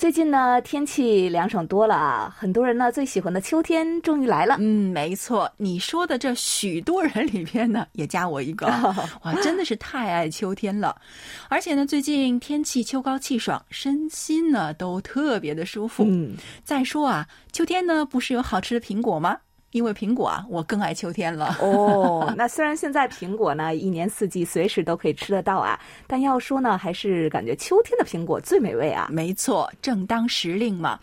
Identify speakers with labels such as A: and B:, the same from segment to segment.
A: 最近呢，天气凉爽多了啊，很多人呢最喜欢的秋天终于来了。
B: 嗯，没错，你说的这许多人里边呢，也加我一个，哇，真的是太爱秋天了。而且呢，最近天气秋高气爽，身心呢都特别的舒服。
A: 嗯，
B: 再说啊，秋天呢不是有好吃的苹果吗？因为苹果啊，我更爱秋天了。
A: 哦，那虽然现在苹果呢一年四季随时都可以吃得到啊，但要说呢，还是感觉秋天的苹果最美味啊。
B: 没错，正当时令嘛。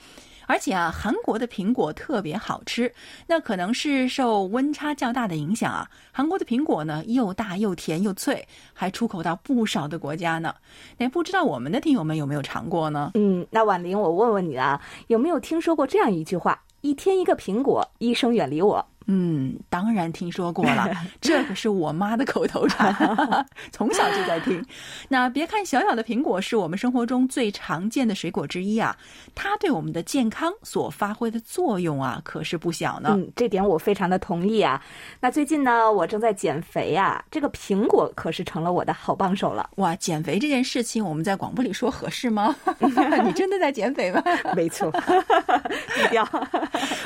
B: 而且啊，韩国的苹果特别好吃，那可能是受温差较大的影响啊。韩国的苹果呢，又大又甜又脆，还出口到不少的国家呢。那不知道我们的听友们有没有尝过呢？
A: 嗯，那婉玲，我问问你啊，有没有听说过这样一句话？一天一个苹果，医生远离我。
B: 嗯，当然听说过了，这可是我妈的口头禅，从小就在听。那别看小小的苹果是我们生活中最常见的水果之一啊，它对我们的健康所发挥的作用啊，可是不小呢。
A: 嗯，这点我非常的同意啊。那最近呢，我正在减肥啊，这个苹果可是成了我的好帮手了。
B: 哇，减肥这件事情，我们在广播里说合适吗？你真的在减肥吗？
A: 没错，低调。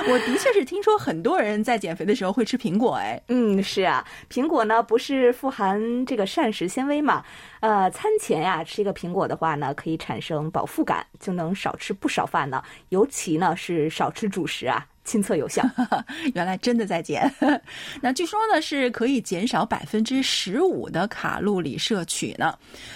B: 我的确是听说很多人在减。减肥的时候会吃苹果，哎，
A: 嗯，是啊，苹果呢不是富含这个膳食纤维嘛？呃，餐前呀吃一个苹果的话呢，可以产生饱腹感，就能少吃不少饭呢。尤其呢是少吃主食啊。亲测有效，
B: 原来真的在减。那据说呢是可以减少百分之十五的卡路里摄取呢。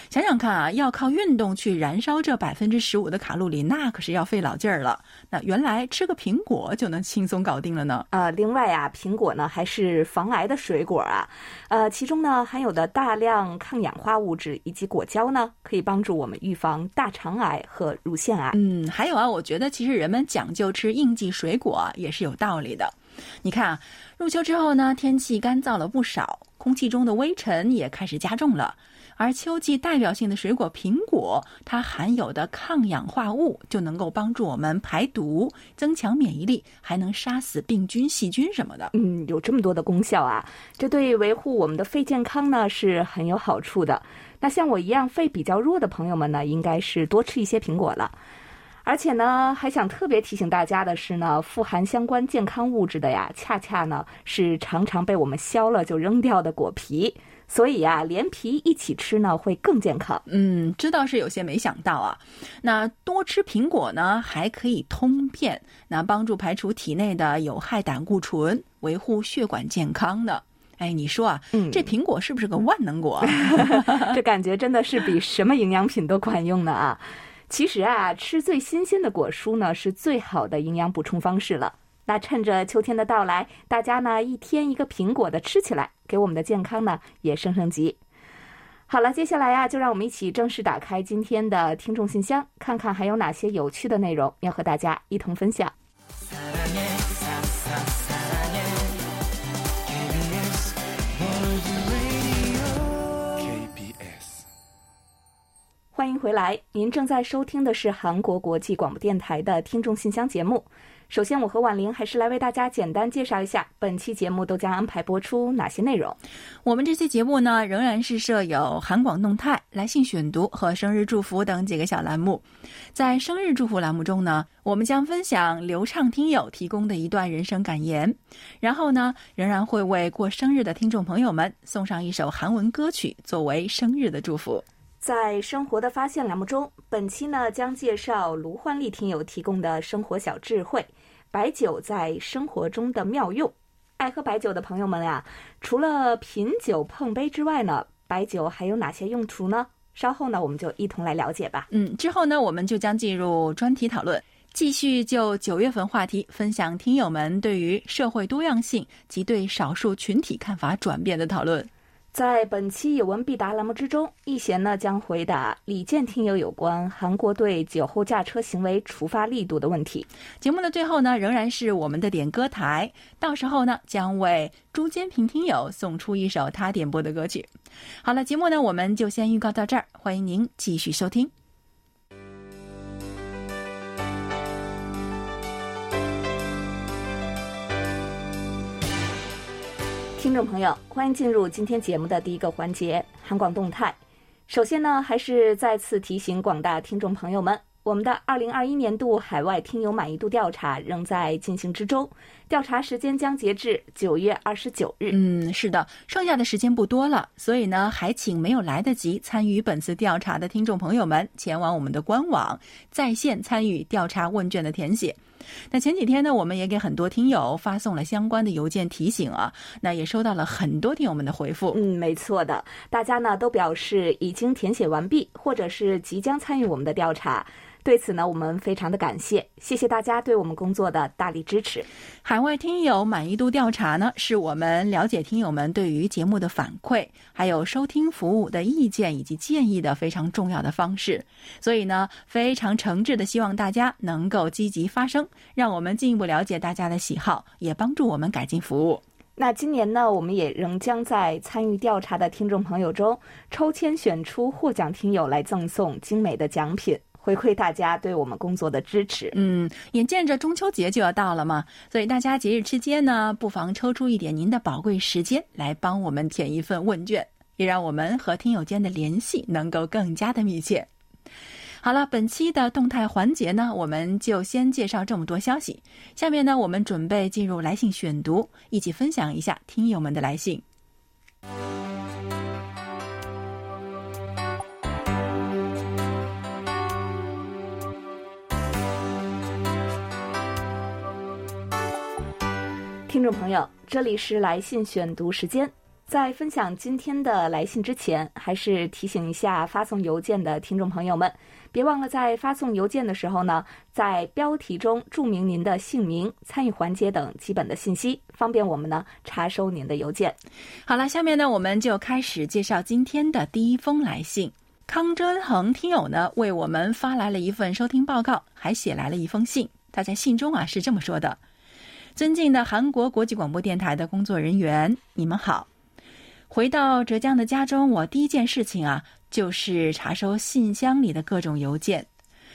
B: 想想看啊，要靠运动去燃烧这百分之十五的卡路里，那可是要费老劲儿了。那原来吃个苹果就能轻松搞定了呢。
A: 呃，另外啊，苹果呢还是防癌的水果啊。呃，其中呢含有的大量抗氧化物质以及果胶呢，可以帮助我们预防大肠癌和乳腺癌。
B: 嗯，还有啊，我觉得其实人们讲究吃应季水果。也是有道理的。你看啊，入秋之后呢，天气干燥了不少，空气中的微尘也开始加重了。而秋季代表性的水果苹果，它含有的抗氧化物就能够帮助我们排毒、增强免疫力，还能杀死病菌、细菌什么的。
A: 嗯，有这么多的功效啊！这对维护我们的肺健康呢是很有好处的。那像我一样肺比较弱的朋友们呢，应该是多吃一些苹果了。而且呢，还想特别提醒大家的是呢，富含相关健康物质的呀，恰恰呢是常常被我们削了就扔掉的果皮。所以呀，连皮一起吃呢，会更健康。
B: 嗯，知道是有些没想到啊。那多吃苹果呢，还可以通便，那帮助排除体内的有害胆固醇，维护血管健康呢。哎，你说啊，这苹果是不是个万能果？
A: 这感觉真的是比什么营养品都管用呢啊！其实啊，吃最新鲜的果蔬呢，是最好的营养补充方式了。那趁着秋天的到来，大家呢一天一个苹果的吃起来，给我们的健康呢也升升级。好了，接下来呀，就让我们一起正式打开今天的听众信箱，看看还有哪些有趣的内容要和大家一同分享。欢迎回来，您正在收听的是韩国国际广播电台的听众信箱节目。首先，我和婉玲还是来为大家简单介绍一下本期节目都将安排播出哪些内容。
B: 我们这期节目呢，仍然是设有韩广动态、来信选读和生日祝福等几个小栏目。在生日祝福栏目中呢，我们将分享流畅听友提供的一段人生感言，然后呢，仍然会为过生日的听众朋友们送上一首韩文歌曲作为生日的祝福。
A: 在生活的发现栏目中，本期呢将介绍卢焕丽听友提供的生活小智慧：白酒在生活中的妙用。爱喝白酒的朋友们呀，除了品酒碰杯之外呢，白酒还有哪些用途呢？稍后呢，我们就一同来了解吧。
B: 嗯，之后呢，我们就将进入专题讨论，继续就九月份话题分享听友们对于社会多样性及对少数群体看法转变的讨论。
A: 在本期有问必答栏目之中，易贤呢将回答李健听友有关韩国对酒后驾车行为处罚力度的问题。
B: 节目的最后呢，仍然是我们的点歌台，到时候呢将为朱坚平听友送出一首他点播的歌曲。好了，节目呢我们就先预告到这儿，欢迎您继续收听。
A: 听众朋友，欢迎进入今天节目的第一个环节——韩广动态。首先呢，还是再次提醒广大听众朋友们，我们的二零二一年度海外听友满意度调查仍在进行之中，调查时间将截至九月二十九日。
B: 嗯，是的，剩下的时间不多了，所以呢，还请没有来得及参与本次调查的听众朋友们，前往我们的官网在线参与调查问卷的填写。那前几天呢，我们也给很多听友发送了相关的邮件提醒啊，那也收到了很多听友们的回复。
A: 嗯，没错的，大家呢都表示已经填写完毕，或者是即将参与我们的调查。对此呢，我们非常的感谢，谢谢大家对我们工作的大力支持。
B: 海外听友满意度调查呢，是我们了解听友们对于节目的反馈，还有收听服务的意见以及建议的非常重要的方式。所以呢，非常诚挚的希望大家能够积极发声，让我们进一步了解大家的喜好，也帮助我们改进服务。
A: 那今年呢，我们也仍将在参与调查的听众朋友中抽签选出获奖听友来赠送精美的奖品。回馈大家对我们工作的支持。
B: 嗯，眼见着中秋节就要到了嘛，所以大家节日期间呢，不妨抽出一点您的宝贵时间来帮我们填一份问卷，也让我们和听友间的联系能够更加的密切。好了，本期的动态环节呢，我们就先介绍这么多消息。下面呢，我们准备进入来信选读，一起分享一下听友们的来信。
A: 听众朋友，这里是来信选读时间。在分享今天的来信之前，还是提醒一下发送邮件的听众朋友们，别忘了在发送邮件的时候呢，在标题中注明您的姓名、参与环节等基本的信息，方便我们呢查收您的邮件。
B: 好了，下面呢我们就开始介绍今天的第一封来信。康真恒听友呢为我们发来了一份收听报告，还写来了一封信。他在信中啊是这么说的。尊敬的韩国国际广播电台的工作人员，你们好！回到浙江的家中，我第一件事情啊，就是查收信箱里的各种邮件。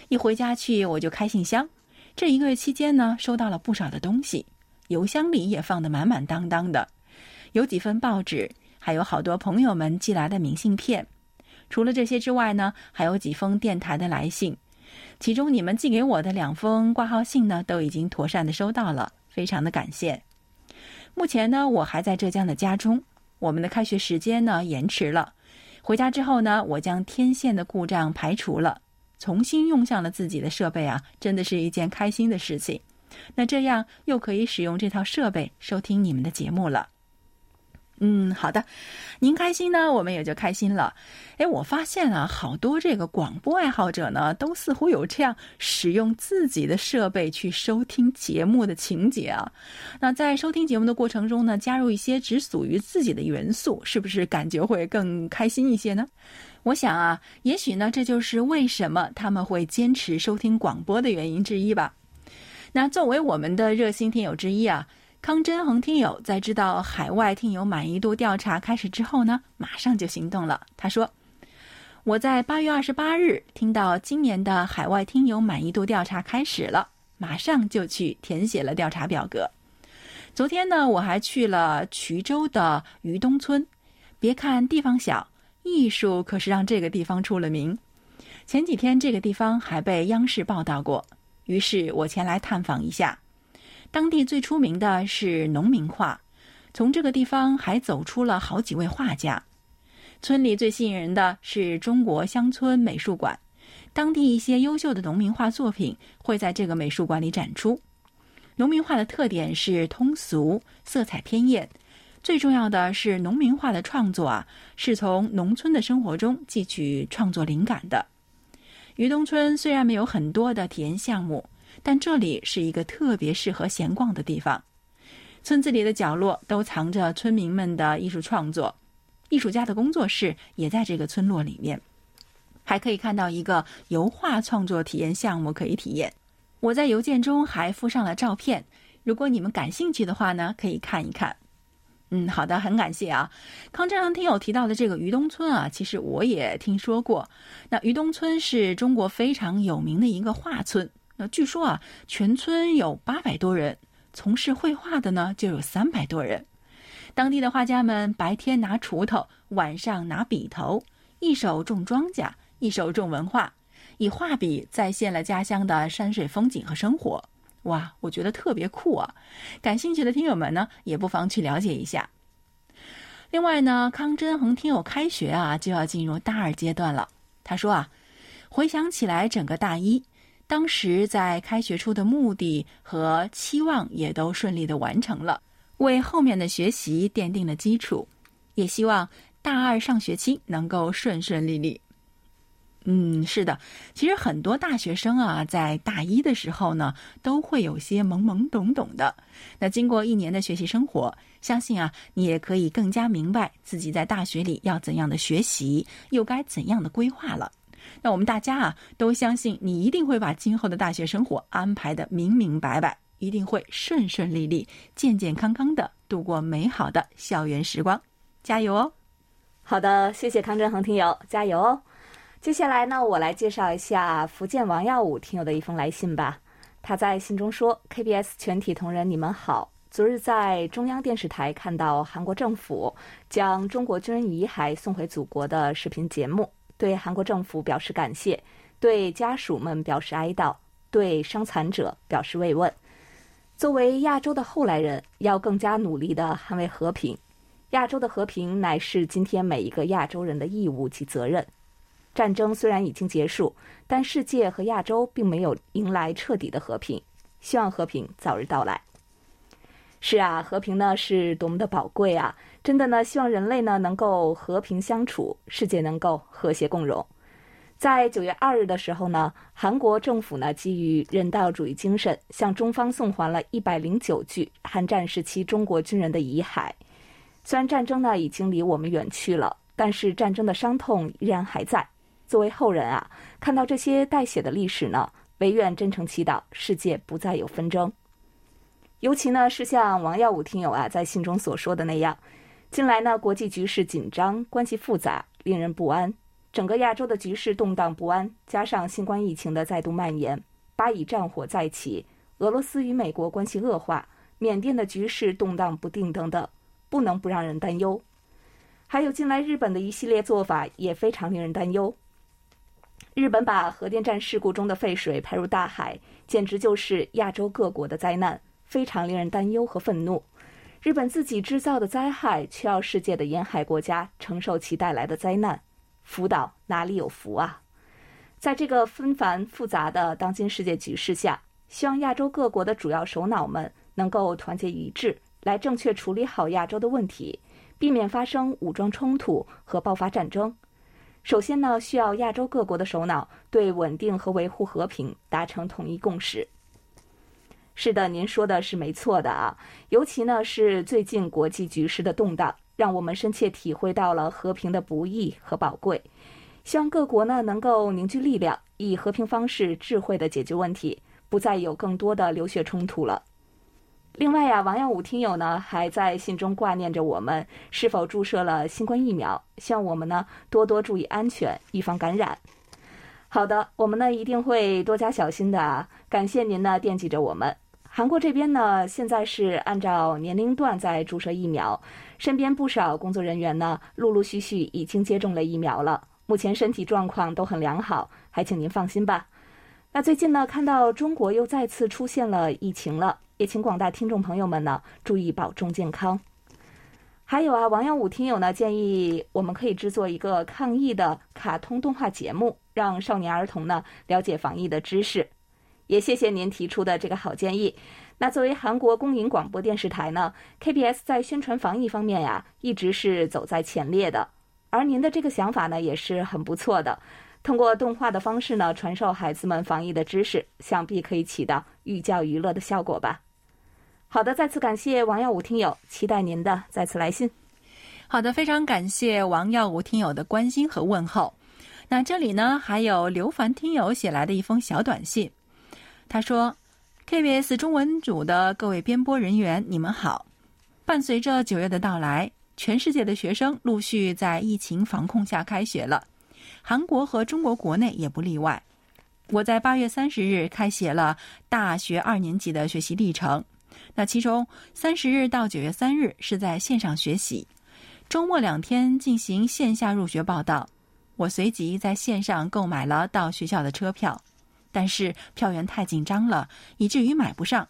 B: 一回家去，我就开信箱。这一个月期间呢，收到了不少的东西，邮箱里也放得满满当当的，有几份报纸，还有好多朋友们寄来的明信片。除了这些之外呢，还有几封电台的来信，其中你们寄给我的两封挂号信呢，都已经妥善的收到了。非常的感谢。目前呢，我还在浙江的家中。我们的开学时间呢延迟了。回家之后呢，我将天线的故障排除了，重新用上了自己的设备啊，真的是一件开心的事情。那这样又可以使用这套设备收听你们的节目了。嗯，好的，您开心呢，我们也就开心了。哎，我发现啊，好多这个广播爱好者呢，都似乎有这样使用自己的设备去收听节目的情节啊。那在收听节目的过程中呢，加入一些只属于自己的元素，是不是感觉会更开心一些呢？我想啊，也许呢，这就是为什么他们会坚持收听广播的原因之一吧。那作为我们的热心听友之一啊。康真恒听友在知道海外听友满意度调查开始之后呢，马上就行动了。他说：“我在八月二十八日听到今年的海外听友满意度调查开始了，马上就去填写了调查表格。昨天呢，我还去了衢州的于东村。别看地方小，艺术可是让这个地方出了名。前几天这个地方还被央视报道过，于是我前来探访一下。”当地最出名的是农民画，从这个地方还走出了好几位画家。村里最吸引人的是中国乡村美术馆，当地一些优秀的农民画作品会在这个美术馆里展出。农民画的特点是通俗、色彩偏艳，最重要的是农民画的创作啊，是从农村的生活中汲取创作灵感的。于东村虽然没有很多的体验项目。但这里是一个特别适合闲逛的地方，村子里的角落都藏着村民们的艺术创作。艺术家的工作室也在这个村落里面，还可以看到一个油画创作体验项目可以体验。我在邮件中还附上了照片，如果你们感兴趣的话呢，可以看一看。嗯，好的，很感谢啊。康振阳听友提到的这个于东村啊，其实我也听说过。那于东村是中国非常有名的一个画村。那据说啊，全村有八百多人，从事绘画的呢就有三百多人。当地的画家们白天拿锄头，晚上拿笔头，一手种庄稼，一手种文化，以画笔再现了家乡的山水风景和生活。哇，我觉得特别酷啊！感兴趣的听友们呢，也不妨去了解一下。另外呢，康真恒听友开学啊，就要进入大二阶段了。他说啊，回想起来，整个大一，当时在开学初的目的和期望也都顺利的完成了，为后面的学习奠定了基础。也希望大二上学期能够顺顺利利。嗯，是的，其实很多大学生啊，在大一的时候呢，都会有些懵懵懂懂的。那经过一年的学习生活，相信啊，你也可以更加明白自己在大学里要怎样的学习，又该怎样的规划了。那我们大家啊，都相信你一定会把今后的大学生活安排的明明白白，一定会顺顺利利、健健康康的度过美好的校园时光。加油哦！
A: 好的，谢谢康振恒听友，加油哦！接下来呢，我来介绍一下福建王耀武听友的一封来信吧。他在信中说：“KBS 全体同仁，你们好。昨日在中央电视台看到韩国政府将中国军人遗骸送回祖国的视频节目，对韩国政府表示感谢，对家属们表示哀悼，对伤残者表示慰问。作为亚洲的后来人，要更加努力地捍卫和平。亚洲的和平乃是今天每一个亚洲人的义务及责任。”战争虽然已经结束，但世界和亚洲并没有迎来彻底的和平。希望和平早日到来。是啊，和平呢是多么的宝贵啊！真的呢，希望人类呢能够和平相处，世界能够和谐共荣。在九月二日的时候呢，韩国政府呢基于人道主义精神，向中方送还了一百零九具韩战时期中国军人的遗骸。虽然战争呢已经离我们远去了，但是战争的伤痛依然还在。作为后人啊，看到这些带血的历史呢，唯愿真诚祈祷世界不再有纷争。尤其呢是像王耀武听友啊在信中所说的那样，近来呢国际局势紧张，关系复杂，令人不安。整个亚洲的局势动荡不安，加上新冠疫情的再度蔓延，巴以战火再起，俄罗斯与美国关系恶化，缅甸的局势动荡不定等等，不能不让人担忧。还有近来日本的一系列做法也非常令人担忧。日本把核电站事故中的废水排入大海，简直就是亚洲各国的灾难，非常令人担忧和愤怒。日本自己制造的灾害，却要世界的沿海国家承受其带来的灾难，福岛哪里有福啊？在这个纷繁复杂的当今世界局势下，希望亚洲各国的主要首脑们能够团结一致，来正确处理好亚洲的问题，避免发生武装冲突和爆发战争。首先呢，需要亚洲各国的首脑对稳定和维护和平达成统一共识。是的，您说的是没错的啊。尤其呢是最近国际局势的动荡，让我们深切体会到了和平的不易和宝贵。希望各国呢能够凝聚力量，以和平方式智慧的解决问题，不再有更多的流血冲突了。另外呀，王耀武听友呢还在信中挂念着我们是否注射了新冠疫苗，希望我们呢多多注意安全，预防感染。好的，我们呢一定会多加小心的啊！感谢您呢惦记着我们。韩国这边呢现在是按照年龄段在注射疫苗，身边不少工作人员呢陆陆续续已经接种了疫苗了，目前身体状况都很良好，还请您放心吧。那最近呢看到中国又再次出现了疫情了。也请广大听众朋友们呢注意保重健康。还有啊，王耀武听友呢建议我们可以制作一个抗疫的卡通动画节目，让少年儿童呢了解防疫的知识。也谢谢您提出的这个好建议。那作为韩国公营广播电视台呢，KBS 在宣传防疫方面呀一直是走在前列的。而您的这个想法呢也是很不错的。通过动画的方式呢传授孩子们防疫的知识，想必可以起到寓教于乐的效果吧。好的，再次感谢王耀武听友，期待您的再次来信。
B: 好的，非常感谢王耀武听友的关心和问候。那这里呢，还有刘凡听友写来的一封小短信，他说：“KBS 中文组的各位编播人员，你们好。伴随着九月的到来，全世界的学生陆续在疫情防控下开学了，韩国和中国国内也不例外。我在八月三十日开写了大学二年级的学习历程，那其中三十日到九月三日是在线上学习。”周末两天进行线下入学报到，我随即在线上购买了到学校的车票，但是票源太紧张了，以至于买不上，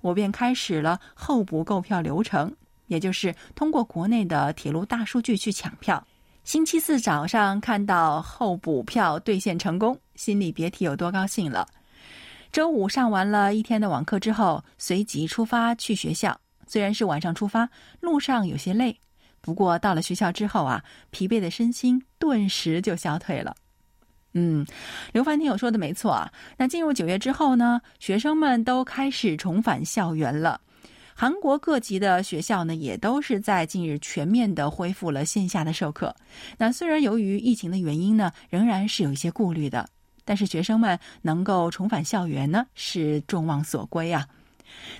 B: 我便开始了候补购票流程，也就是通过国内的铁路大数据去抢票。星期四早上看到候补票兑现成功，心里别提有多高兴了。周五上完了一天的网课之后，随即出发去学校，虽然是晚上出发，路上有些累。不过到了学校之后啊，疲惫的身心顿时就消退了。嗯，刘凡听友说的没错啊。那进入九月之后呢，学生们都开始重返校园了。韩国各级的学校呢，也都是在近日全面的恢复了线下的授课。那虽然由于疫情的原因呢，仍然是有一些顾虑的，但是学生们能够重返校园呢，是众望所归啊。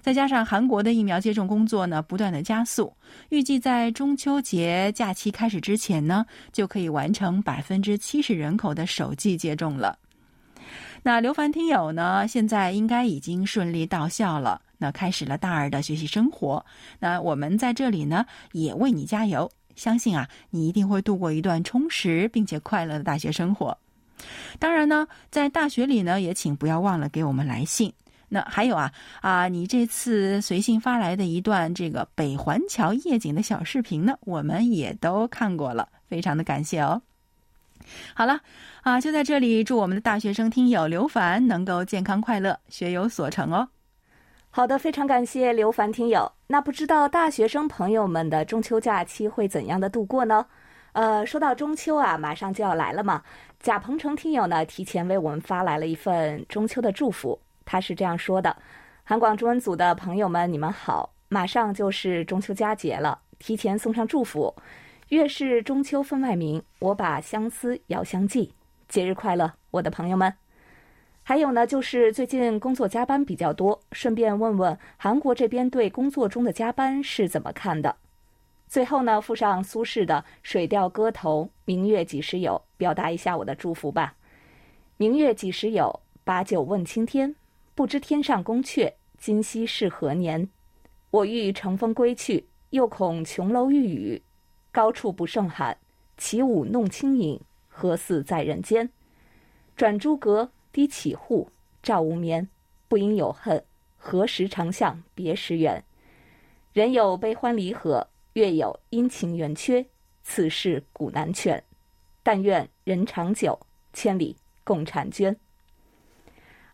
B: 再加上韩国的疫苗接种工作呢不断的加速，预计在中秋节假期开始之前呢，就可以完成百分之七十人口的首剂接种了。那刘凡听友呢，现在应该已经顺利到校了，那开始了大二的学习生活。那我们在这里呢，也为你加油，相信啊，你一定会度过一段充实并且快乐的大学生活。当然呢，在大学里呢，也请不要忘了给我们来信。那还有啊啊！你这次随信发来的一段这个北环桥夜景的小视频呢，我们也都看过了，非常的感谢哦。好了啊，就在这里祝我们的大学生听友刘凡能够健康快乐，学有所成哦。
A: 好的，非常感谢刘凡听友。那不知道大学生朋友们的中秋假期会怎样的度过呢？呃，说到中秋啊，马上就要来了嘛。贾鹏程听友呢，提前为我们发来了一份中秋的祝福。他是这样说的：“韩广中文组的朋友们，你们好！马上就是中秋佳节了，提前送上祝福。月是中秋分外明，我把相思遥相寄。节日快乐，我的朋友们！还有呢，就是最近工作加班比较多，顺便问问韩国这边对工作中的加班是怎么看的？最后呢，附上苏轼的《水调歌头·明月几时有》，表达一下我的祝福吧。明月几时有？把酒问青天。”不知天上宫阙，今夕是何年？我欲乘风归去，又恐琼楼玉宇，高处不胜寒。起舞弄清影，何似在人间？转朱阁，低绮户，照无眠。不应有恨，何时长向别时圆？人有悲欢离合，月有阴晴圆缺，此事古难全。但愿人长久，千里共婵娟。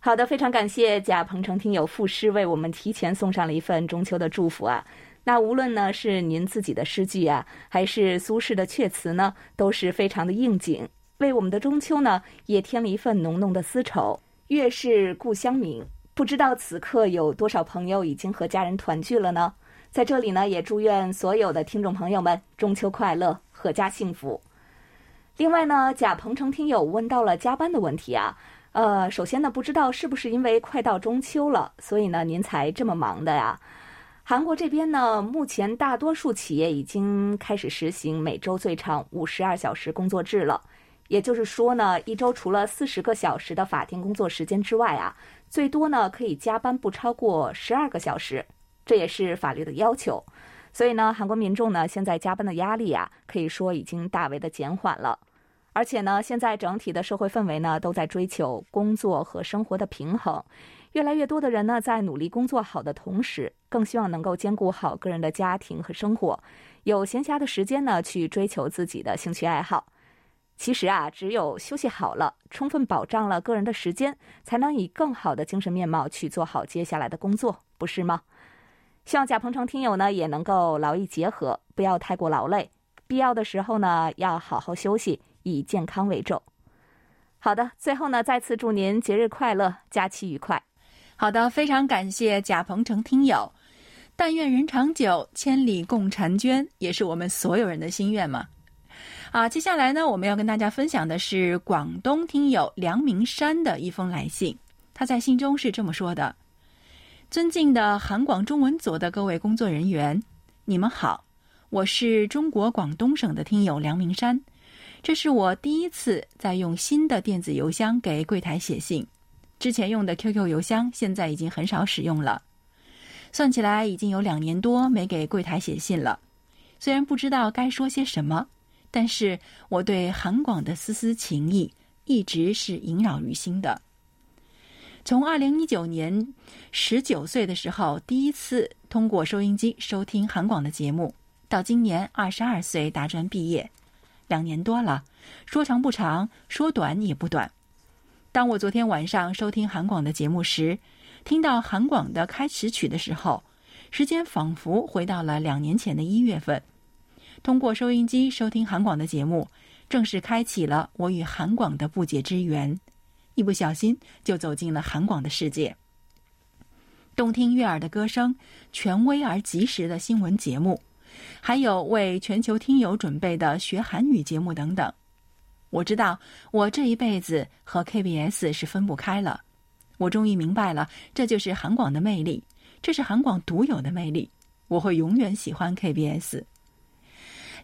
A: 好的，非常感谢贾鹏程听友赋诗为我们提前送上了一份中秋的祝福啊！那无论呢是您自己的诗句啊，还是苏轼的阙词呢，都是非常的应景，为我们的中秋呢也添了一份浓浓的丝绸。月是故乡明，不知道此刻有多少朋友已经和家人团聚了呢？在这里呢，也祝愿所有的听众朋友们中秋快乐，阖家幸福。另外呢，贾鹏程听友问到了加班的问题啊。呃，首先呢，不知道是不是因为快到中秋了，所以呢您才这么忙的呀？韩国这边呢，目前大多数企业已经开始实行每周最长五十二小时工作制了，也就是说呢，一周除了四十个小时的法定工作时间之外啊，最多呢可以加班不超过十二个小时，这也是法律的要求。所以呢，韩国民众呢现在加班的压力啊，可以说已经大为的减缓了。而且呢，现在整体的社会氛围呢，都在追求工作和生活的平衡。越来越多的人呢，在努力工作好的同时，更希望能够兼顾好个人的家庭和生活，有闲暇的时间呢，去追求自己的兴趣爱好。其实啊，只有休息好了，充分保障了个人的时间，才能以更好的精神面貌去做好接下来的工作，不是吗？希望贾鹏程听友呢，也能够劳逸结合，不要太过劳累，必要的时候呢，要好好休息。以健康为重。好的，最后呢，再次祝您节日快乐，假期愉快。
B: 好的，非常感谢贾鹏程听友。但愿人长久，千里共婵娟，也是我们所有人的心愿嘛。啊，接下来呢，我们要跟大家分享的是广东听友梁明山的一封来信。他在信中是这么说的：“尊敬的韩广中文组的各位工作人员，你们好，我是中国广东省的听友梁明山。这是我第一次在用新的电子邮箱给柜台写信，之前用的 QQ 邮箱现在已经很少使用了。算起来已经有两年多没给柜台写信了，虽然不知道该说些什么。”但是我对韩广的丝丝情谊一直是萦绕于心的。从二零一九年十九岁的时候第一次通过收音机收听韩广的节目，到今年二十二岁大专毕业，两年多了，说长不长，说短也不短。当我昨天晚上收听韩广的节目时，听到韩广的开始曲的时候，时间仿佛回到了两年前的一月份。通过收音机收听韩广的节目，正式开启了我与韩广的不解之缘。一不小心就走进了韩广的世界。动听悦耳的歌声，权威而及时的新闻节目，还有为全球听友准备的学韩语节目等等。我知道我这一辈子和 KBS 是分不开了。我终于明白了，这就是韩广的魅力，这是韩广独有的魅力。我会永远喜欢 KBS。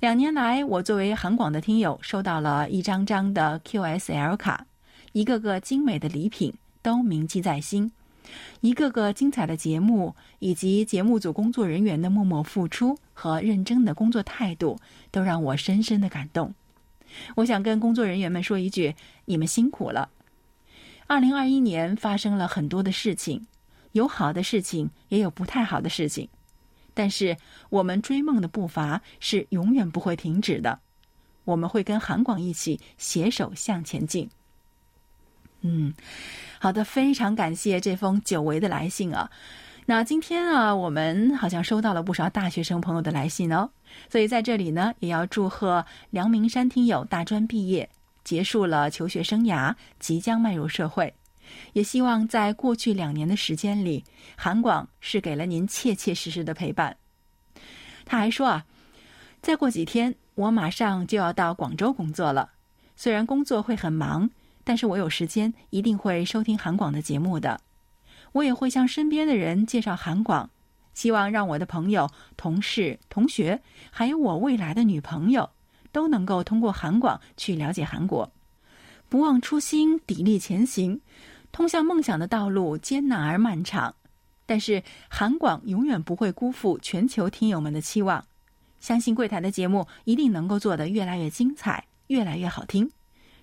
B: 两年来，我作为韩广的听友，收到了一张张的 QSL 卡，一个个精美的礼品都铭记在心，一个个精彩的节目以及节目组工作人员的默默付出和认真的工作态度，都让我深深的感动。我想跟工作人员们说一句：你们辛苦了。二零二一年发生了很多的事情，有好的事情，也有不太好的事情。但是我们追梦的步伐是永远不会停止的，我们会跟韩广一起携手向前进。嗯，好的，非常感谢这封久违的来信啊。那今天啊，我们好像收到了不少大学生朋友的来信哦，所以在这里呢，也要祝贺梁明山听友大专毕业，结束了求学生涯，即将迈入社会。也希望在过去两年的时间里，韩广是给了您切切实实的陪伴。他还说啊，再过几天我马上就要到广州工作了，虽然工作会很忙，但是我有时间一定会收听韩广的节目的。我也会向身边的人介绍韩广，希望让我的朋友、同事、同学，还有我未来的女朋友，都能够通过韩广去了解韩国。不忘初心，砥砺前行。通向梦想的道路艰难而漫长，但是韩广永远不会辜负全球听友们的期望。相信柜台的节目一定能够做得越来越精彩，越来越好听。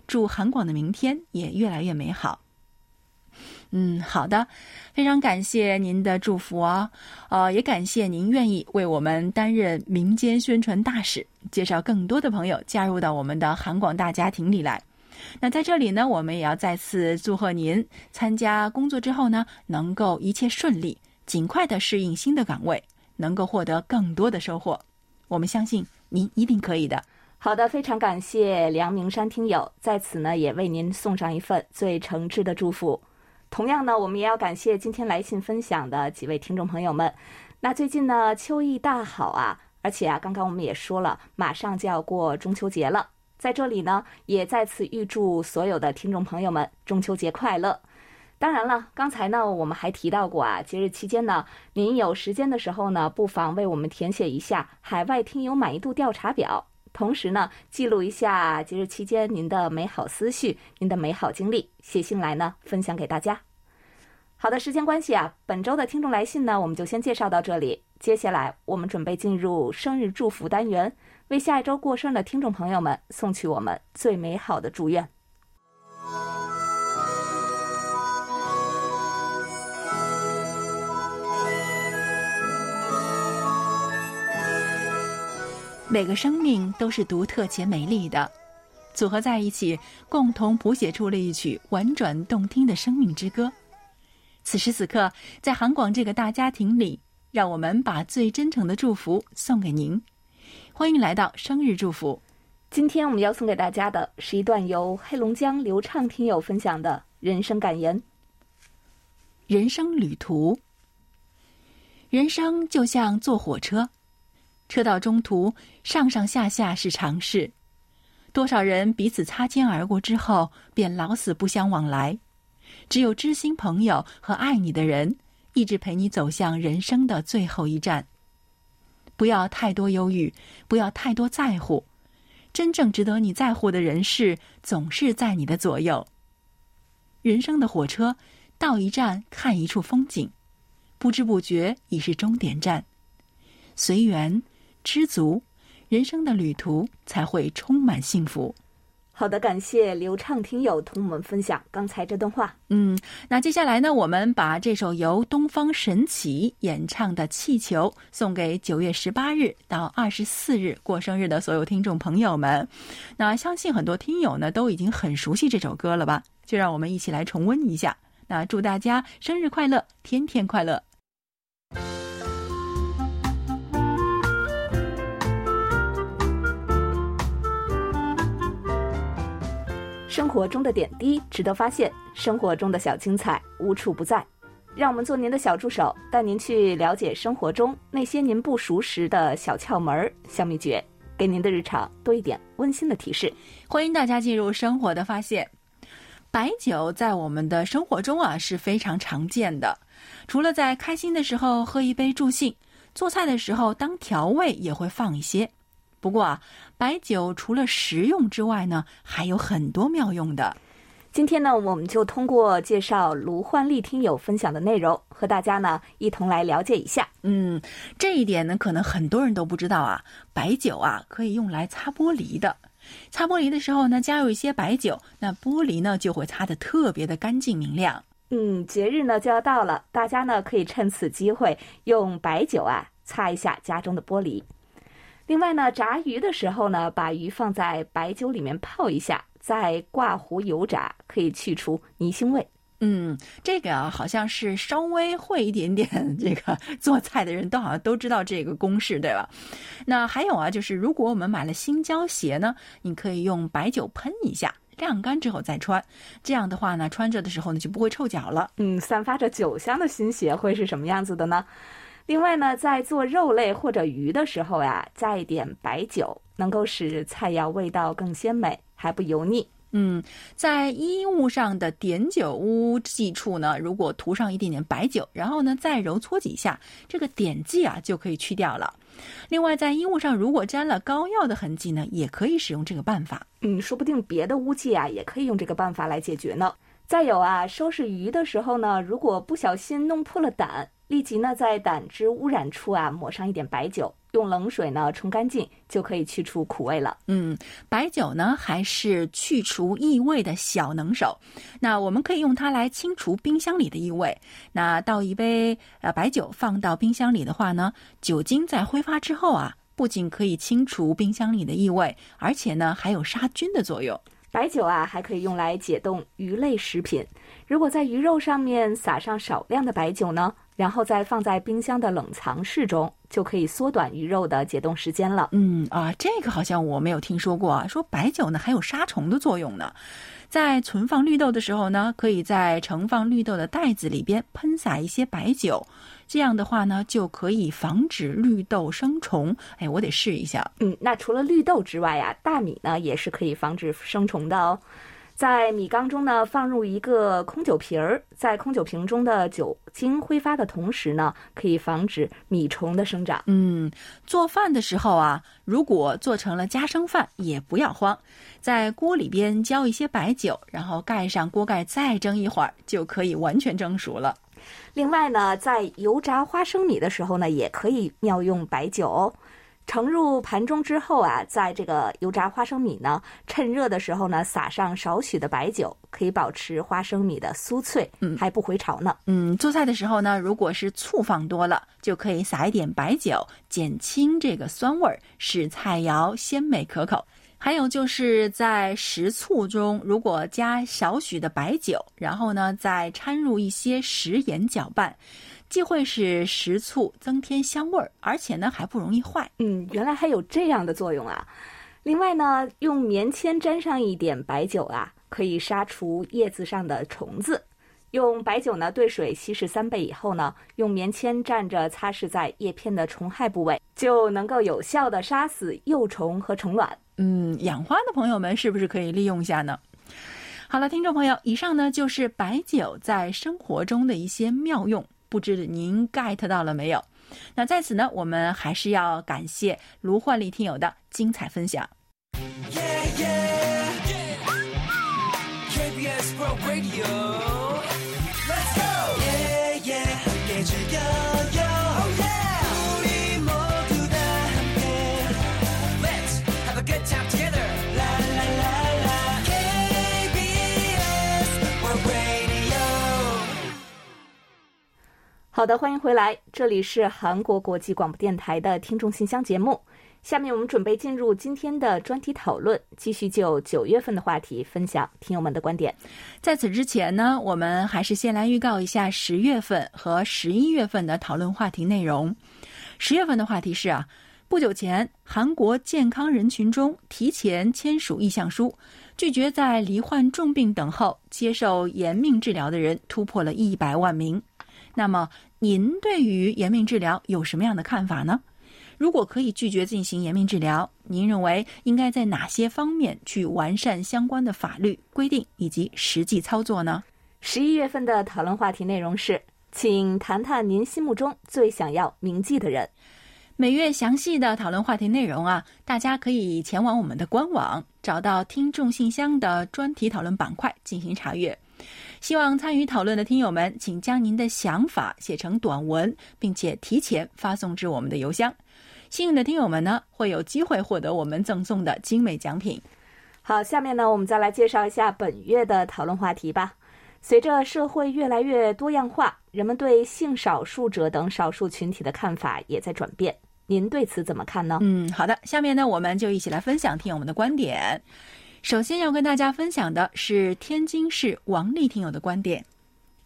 B: 祝韩广的明天也越来越美好。嗯，好的，非常感谢您的祝福啊，呃，也感谢您愿意为我们担任民间宣传大使，介绍更多的朋友加入到我们的韩广大家庭里来。那在这里呢，我们也要再次祝贺您参加工作之后呢，能够一切顺利，尽快的适应新的岗位，能够获得更多的收获。我们相信您一定可以的。
A: 好的，非常感谢梁明山听友，在此呢也为您送上一份最诚挚的祝福。同样呢，我们也要感谢今天来信分享的几位听众朋友们。那最近呢，秋意大好啊，而且啊，刚刚我们也说了，马上就要过中秋节了。在这里呢，也再次预祝所有的听众朋友们中秋节快乐。当然了，刚才呢，我们还提到过啊，节日期间呢，您有时间的时候呢，不妨为我们填写一下海外听友满意度调查表，同时呢，记录一下节日期间您的美好思绪、您的美好经历，写信来呢，分享给大家。好的，时间关系啊，本周的听众来信呢，我们就先介绍到这里。接下来，我们准备进入生日祝福单元。为下一周过生日的听众朋友们送去我们最美好的祝愿。
B: 每个生命都是独特且美丽的，组合在一起，共同谱写出了一曲婉转动听的生命之歌。此时此刻，在韩广这个大家庭里，让我们把最真诚的祝福送给您。欢迎来到生日祝福。
A: 今天我们要送给大家的是一段由黑龙江流畅听友分享的人生感言。
B: 人生旅途，人生就像坐火车，车到中途上上下下是常事，多少人彼此擦肩而过之后便老死不相往来，只有知心朋友和爱你的人一直陪你走向人生的最后一站。不要太多忧郁，不要太多在乎，真正值得你在乎的人事总是在你的左右。人生的火车，到一站看一处风景。不知不觉已是终点站，随缘知足，人生的旅途才会充满幸福。
A: 好的，感谢刘畅听友同我们分享刚才这段话。
B: 嗯，那接下来呢，我们把这首由东方神起演唱的《气球》送给九月十八日到二十四日过生日的所有听众朋友们。那相信很多听友呢都已经很熟悉这首歌了吧？就让我们一起来重温一下。那祝大家生日快乐，天天快乐！
A: 生活中的点滴值得发现，生活中的小精彩无处不在。让我们做您的小助手，带您去了解生活中那些您不熟识的小窍门、小秘诀，给您的日常多一点温馨的提示。
B: 欢迎大家进入生活的发现。白酒在我们的生活中啊是非常常见的，除了在开心的时候喝一杯助兴，做菜的时候当调味也会放一些。不过啊，白酒除了食用之外呢，还有很多妙用的。
A: 今天呢，我们就通过介绍卢焕丽听友分享的内容，和大家呢一同来了解一下。
B: 嗯，这一点呢，可能很多人都不知道啊。白酒啊，可以用来擦玻璃的。擦玻璃的时候呢，加入一些白酒，那玻璃呢就会擦得特别的干净明亮。
A: 嗯，节日呢就要到了，大家呢可以趁此机会用白酒啊擦一下家中的玻璃。另外呢，炸鱼的时候呢，把鱼放在白酒里面泡一下，再挂糊油炸，可以去除泥腥味。
B: 嗯，这个啊，好像是稍微会一点点这个做菜的人都好像都知道这个公式，对吧？那还有啊，就是如果我们买了新胶鞋呢，你可以用白酒喷一下，晾干之后再穿，这样的话呢，穿着的时候呢就不会臭脚了。
A: 嗯，散发着酒香的新鞋会是什么样子的呢？另外呢，在做肉类或者鱼的时候呀，加一点白酒，能够使菜肴味道更鲜美，还不油腻。
B: 嗯，在衣物上的碘酒污迹处呢，如果涂上一点点白酒，然后呢再揉搓几下，这个碘迹啊就可以去掉了。另外，在衣物上如果沾了膏药的痕迹呢，也可以使用这个办法。
A: 嗯，说不定别的污迹啊也可以用这个办法来解决呢。再有啊，收拾鱼的时候呢，如果不小心弄破了胆。立即呢，在胆汁污染处啊抹上一点白酒，用冷水呢冲干净，就可以去除苦味了。
B: 嗯，白酒呢还是去除异味的小能手。那我们可以用它来清除冰箱里的异味。那倒一杯呃白酒放到冰箱里的话呢，酒精在挥发之后啊，不仅可以清除冰箱里的异味，而且呢还有杀菌的作用。
A: 白酒啊还可以用来解冻鱼类食品。如果在鱼肉上面撒上少量的白酒呢？然后再放在冰箱的冷藏室中，就可以缩短鱼肉的解冻时间了。
B: 嗯啊，这个好像我没有听说过啊。说白酒呢还有杀虫的作用呢。在存放绿豆的时候呢，可以在盛放绿豆的袋子里边喷洒一些白酒，这样的话呢就可以防止绿豆生虫。哎，我得试一下。
A: 嗯，那除了绿豆之外呀，大米呢也是可以防止生虫的哦。在米缸中呢，放入一个空酒瓶儿，在空酒瓶中的酒精挥发的同时呢，可以防止米虫的生长。
B: 嗯，做饭的时候啊，如果做成了夹生饭，也不要慌，在锅里边浇一些白酒，然后盖上锅盖，再蒸一会儿，就可以完全蒸熟了。
A: 另外呢，在油炸花生米的时候呢，也可以妙用白酒哦。盛入盘中之后啊，在这个油炸花生米呢，趁热的时候呢，撒上少许的白酒，可以保持花生米的酥脆，嗯，还不回潮呢。
B: 嗯，做菜的时候呢，如果是醋放多了，就可以撒一点白酒，减轻这个酸味儿，使菜肴鲜美可口。还有就是在食醋中，如果加少许的白酒，然后呢，再掺入一些食盐搅拌。既会使食醋增添香味儿，而且呢还不容易坏。
A: 嗯，原来还有这样的作用啊！另外呢，用棉签沾上一点白酒啊，可以杀除叶子上的虫子。用白酒呢兑水稀释三倍以后呢，用棉签蘸着擦拭在叶片的虫害部位，就能够有效的杀死幼虫和虫卵。
B: 嗯，养花的朋友们是不是可以利用一下呢？好了，听众朋友，以上呢就是白酒在生活中的一些妙用，不知您 get 到了没有？那在此呢，我们还是要感谢卢焕丽听友的精彩分享。
C: Yeah, yeah, KBS
A: 好的，欢迎回来，这里是韩国国际广播电台的听众信箱节目。下面我们准备进入今天的专题讨论，继续就九月份的话题分享听友们的观点。
B: 在此之前呢，我们还是先来预告一下十月份和十一月份的讨论话题内容。十月份的话题是啊，不久前韩国健康人群中提前签署意向书，拒绝在罹患重病等候接受延命治疗的人突破了一百万名。那么，您对于延命治疗有什么样的看法呢？如果可以拒绝进行延命治疗，您认为应该在哪些方面去完善相关的法律规定以及实际操作呢？
A: 十一月份的讨论话题内容是，请谈谈您心目中最想要铭记的人。
B: 每月详细的讨论话题内容啊，大家可以前往我们的官网，找到听众信箱的专题讨论板块进行查阅。希望参与讨论的听友们，请将您的想法写成短文，并且提前发送至我们的邮箱。幸运的听友们呢，会有机会获得我们赠送的精美奖品。
A: 好，下面呢，我们再来介绍一下本月的讨论话题吧。随着社会越来越多样化，人们对性少数者等少数群体的看法也在转变。您对此怎么看呢？
B: 嗯，好的，下面呢，我们就一起来分享听友们的观点。首先要跟大家分享的是天津市王丽听友的观点：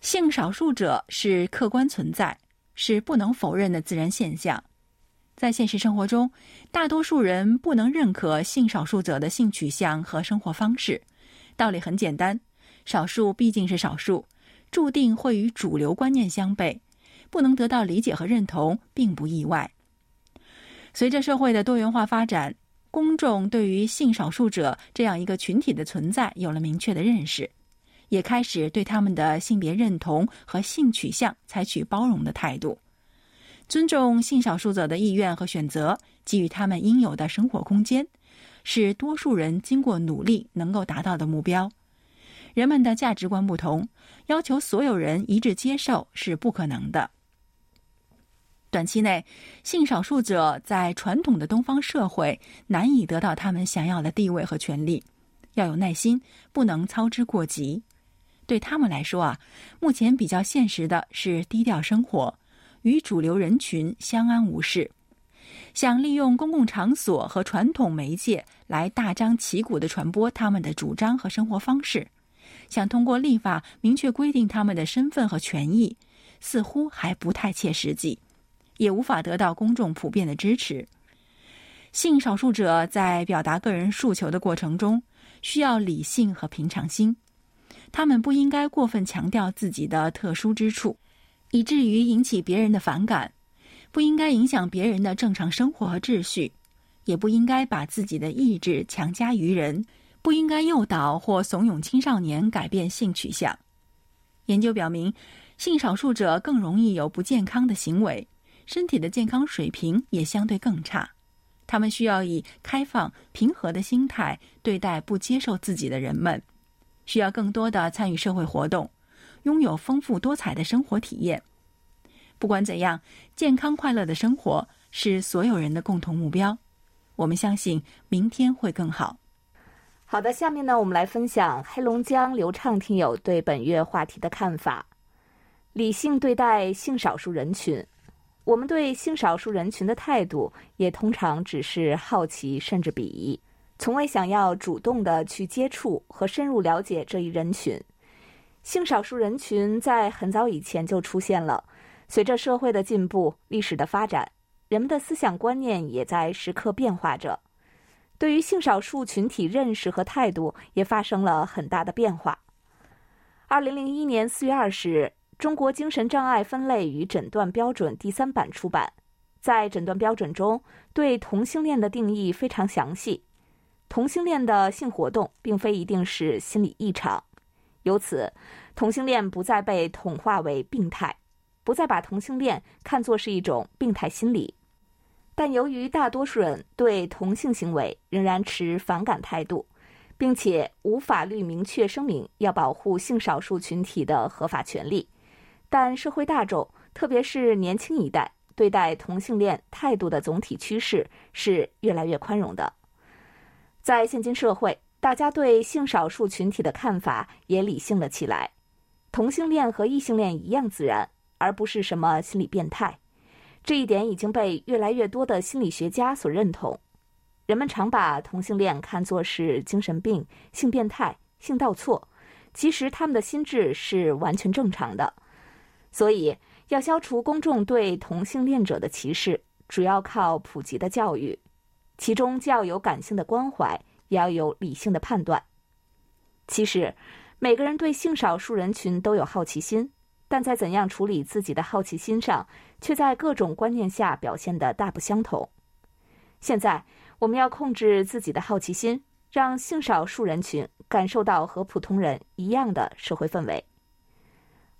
B: 性少数者是客观存在，是不能否认的自然现象。在现实生活中，大多数人不能认可性少数者的性取向和生活方式。道理很简单，少数毕竟是少数，注定会与主流观念相悖，不能得到理解和认同，并不意外。随着社会的多元化发展，公众对于性少数者这样一个群体的存在有了明确的认识，也开始对他们的性别认同和性取向采取包容的态度，尊重性少数者的意愿和选择，给予他们应有的生活空间，是多数人经过努力能够达到的目标。人们的价值观不同，要求所有人一致接受是不可能的。短期内，性少数者在传统的东方社会难以得到他们想要的地位和权利。要有耐心，不能操之过急。对他们来说啊，目前比较现实的是低调生活，与主流人群相安无事。想利用公共场所和传统媒介来大张旗鼓地传播他们的主张和生活方式，想通过立法明确规定他们的身份和权益，似乎还不太切实际。也无法得到公众普遍的支持。性少数者在表达个人诉求的过程中，需要理性和平常心。他们不应该过分强调自己的特殊之处，以至于引起别人的反感；不应该影响别人的正常生活和秩序；也不应该把自己的意志强加于人；不应该诱导或怂恿青少年改变性取向。研究表明，性少数者更容易有不健康的行为。身体的健康水平也相对更差，他们需要以开放、平和的心态对待不接受自己的人们，需要更多的参与社会活动，拥有丰富多彩的生活体验。不管怎样，健康快乐的生活是所有人的共同目标。我们相信明天会更好。
A: 好的，下面呢，我们来分享黑龙江流畅听友对本月话题的看法：理性对待性少数人群。我们对性少数人群的态度，也通常只是好奇甚至鄙夷，从未想要主动的去接触和深入了解这一人群。性少数人群在很早以前就出现了，随着社会的进步、历史的发展，人们的思想观念也在时刻变化着，对于性少数群体认识和态度也发生了很大的变化。二零零一年四月二十日，《中国精神障碍分类与诊断标准》第三版出版。在诊断标准中，对同性恋的定义非常详细。同性恋的性活动并非一定是心理异常，由此，同性恋不再被统化为病态，不再把同性恋看作是一种病态心理。但由于大多数人对同性行为仍然持反感态度，并且无法律明确声明要保护性少数群体的合法权利，但社会大众，特别是年轻一代，对待同性恋态度的总体趋势是越来越宽容的。在现今社会，大家对性少数群体的看法也理性了起来。同性恋和异性恋一样自然，而不是什么心理变态。这一点已经被越来越多的心理学家所认同。人们常把同性恋看作是精神病、性变态、性倒错，其实他们的心智是完全正常的。所以，要消除公众对同性恋者的歧视，主要靠普及的教育。其中既要有感性的关怀，也要有理性的判断。其实，每个人对性少数人群都有好奇心，但在怎样处理自己的好奇心上，却在各种观念下表现的大不相同。现在，我们要控制自己的好奇心，让性少数人群感受到和普通人一样的社会氛围。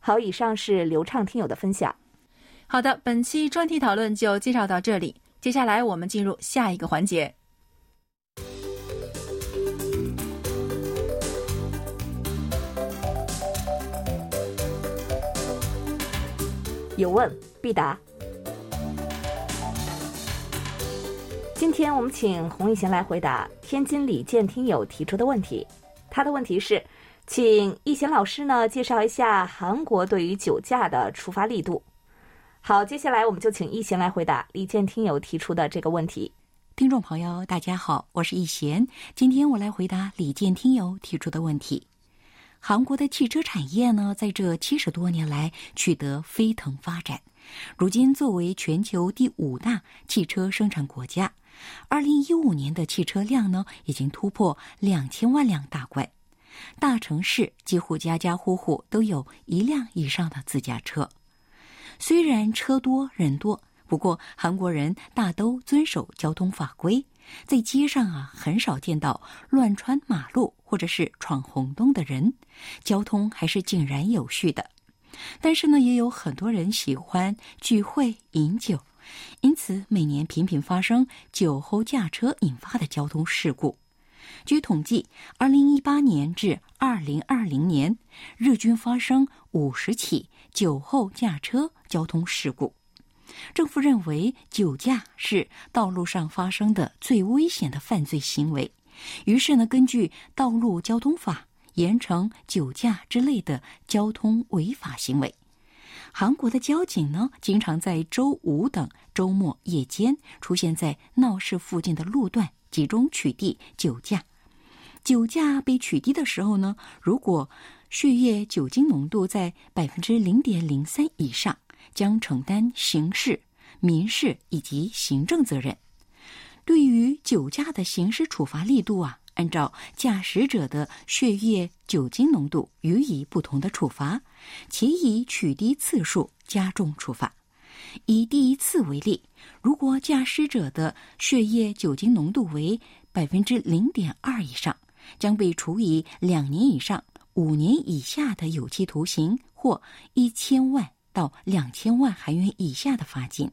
A: 好，以上是流畅听友的分享。
B: 好的，本期专题讨论就介绍到这里。接下来我们进入下一个环节。
A: 有问必答。今天我们请洪一贤来回答天津李健听友提出的问题。他的问题是，请易贤老师呢介绍一下韩国对于酒驾的处罚力度。好，接下来我们就请易贤来回答李健听友提出的这个问题。
D: 听众朋友，大家好，我是易贤。今天我来回答李健听友提出的问题。韩国的汽车产业呢，在这七十多年来取得飞腾发展，如今作为全球第五大汽车生产国家，二零一五年的汽车量呢，已经突破两千万辆大关。大城市几乎家家户户都有一辆以上的自驾车。虽然车多人多，不过韩国人大都遵守交通法规，在街上啊很少见到乱穿马路或者是闯红灯的人，交通还是井然有序的。但是呢，也有很多人喜欢聚会饮酒，因此每年频频发生酒后驾车引发的交通事故。据统计，二零一八年至二零二零年，日均发生五十起酒后驾车交通事故。政府认为酒驾是道路上发生的最危险的犯罪行为，于是呢，根据《道路交通法》严惩酒驾之类的交通违法行为。韩国的交警呢，经常在周五等周末夜间出现在闹市附近的路段，集中取缔酒驾。酒驾被取缔的时候呢，如果血液酒精浓度在百分之零点零三以上，将承担刑事、民事以及行政责任。对于酒驾的刑事处罚力度啊，按照驾驶者的血液酒精浓度予以不同的处罚，且以取缔次数加重处罚。以第一次为例，如果驾驶者的血液酒精浓度为百分之零点二以上，将被处以两年以上五年以下的有期徒刑，或一千万到两千万韩元以下的罚金。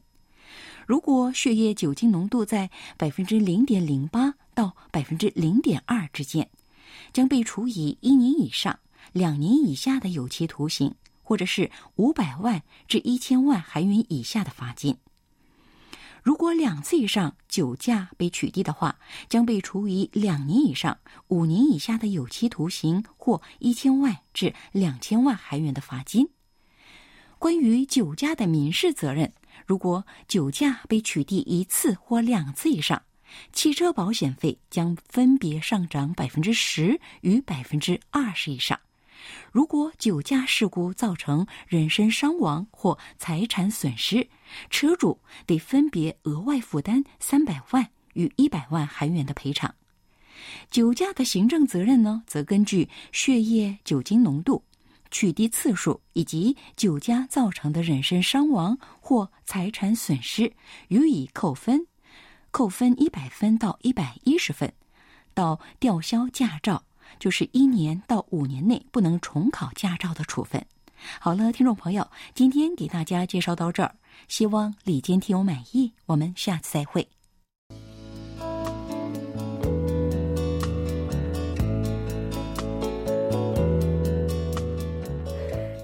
D: 如果血液酒精浓度在百分之零点零八到百分之零点二之间，将被处以一年以上两年以下的有期徒刑，或者是五百万至一千万韩元以下的罚金。如果两次以上酒驾被取缔的话，将被处以两年以上五年以下的有期徒刑或一千万至两千万韩元的罚金。关于酒驾的民事责任，如果酒驾被取缔一次或两次以上，汽车保险费将分别上涨百分之十与百分之二十以上。如果酒驾事故造成人身伤亡或财产损失，车主得分别额外负担三百万与一百万韩元的赔偿。酒驾的行政责任呢，则根据血液酒精浓度、取缔次数以及酒驾造成的人身伤亡或财产损失予以扣分，扣分一百分到一百一十分，到吊销驾照，就是一年到五年内不能重考驾照的处分。好了，听众朋友，今天给大家介绍到这儿，希望李坚听友满意。我们下次再会。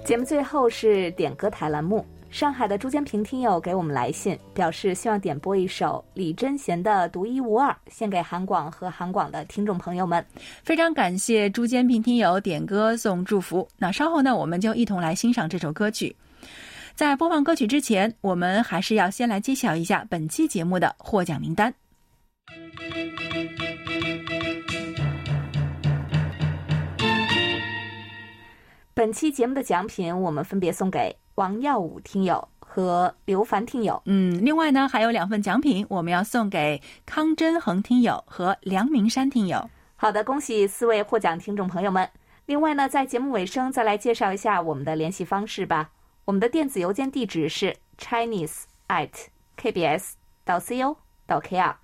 A: 节目最后是点歌台栏目。上海的朱坚平听友给我们来信，表示希望点播一首李贞贤的《独一无二》，献给韩广和韩广的听众朋友们。
B: 非常感谢朱坚平听友点歌送祝福。那稍后呢，我们就一同来欣赏这首歌曲。在播放歌曲之前，我们还是要先来揭晓一下本期节目的获奖名单。
A: 本期节目的奖品，我们分别送给王耀武听友和刘凡听友。
B: 嗯，另外呢，还有两份奖品，我们要送给康真恒听友和梁明山听友。
A: 好的，恭喜四位获奖听众朋友们。另外呢，在节目尾声再来介绍一下我们的联系方式吧。我们的电子邮件地址是 chinese at kbs 到 co 到 kr。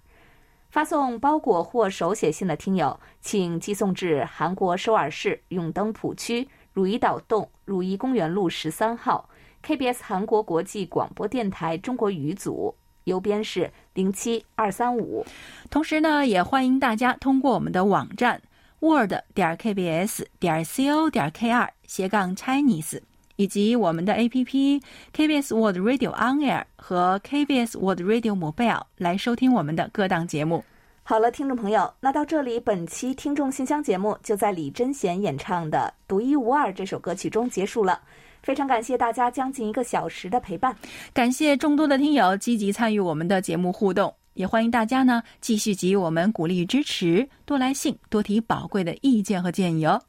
A: 发送包裹或手写信的听友，请寄送至韩国首尔市永登浦区汝矣岛洞汝矣公园路十三号 KBS 韩国国际广播电台中国语组，邮编是零七二三五。
B: 同时呢，也欢迎大家通过我们的网站 word 点 kbs 点 co 点 kr 斜杠 Chinese，以及我们的 APP KBS World Radio On Air 和 KBS World Radio Mobile 来收听我们的各档节目。
A: 好了，听众朋友，那到这里，本期听众信箱节目就在李贞贤演唱的《独一无二》这首歌曲中结束了。非常感谢大家将近一个小时的陪伴。
B: 感谢众多的听友积极参与我们的节目互动，也欢迎大家呢继续给予我们鼓励与支持，多来信，多提宝贵的意见和建议哦。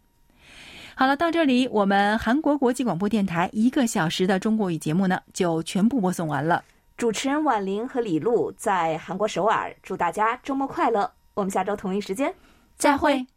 B: 好了，到这里，我们韩国国际广播电台一个小时的中国语节目呢就全部播送完了。
A: 主持人婉玲和李璐在韩国首尔，祝大家周末快乐。我们下周同一时间
B: 再会。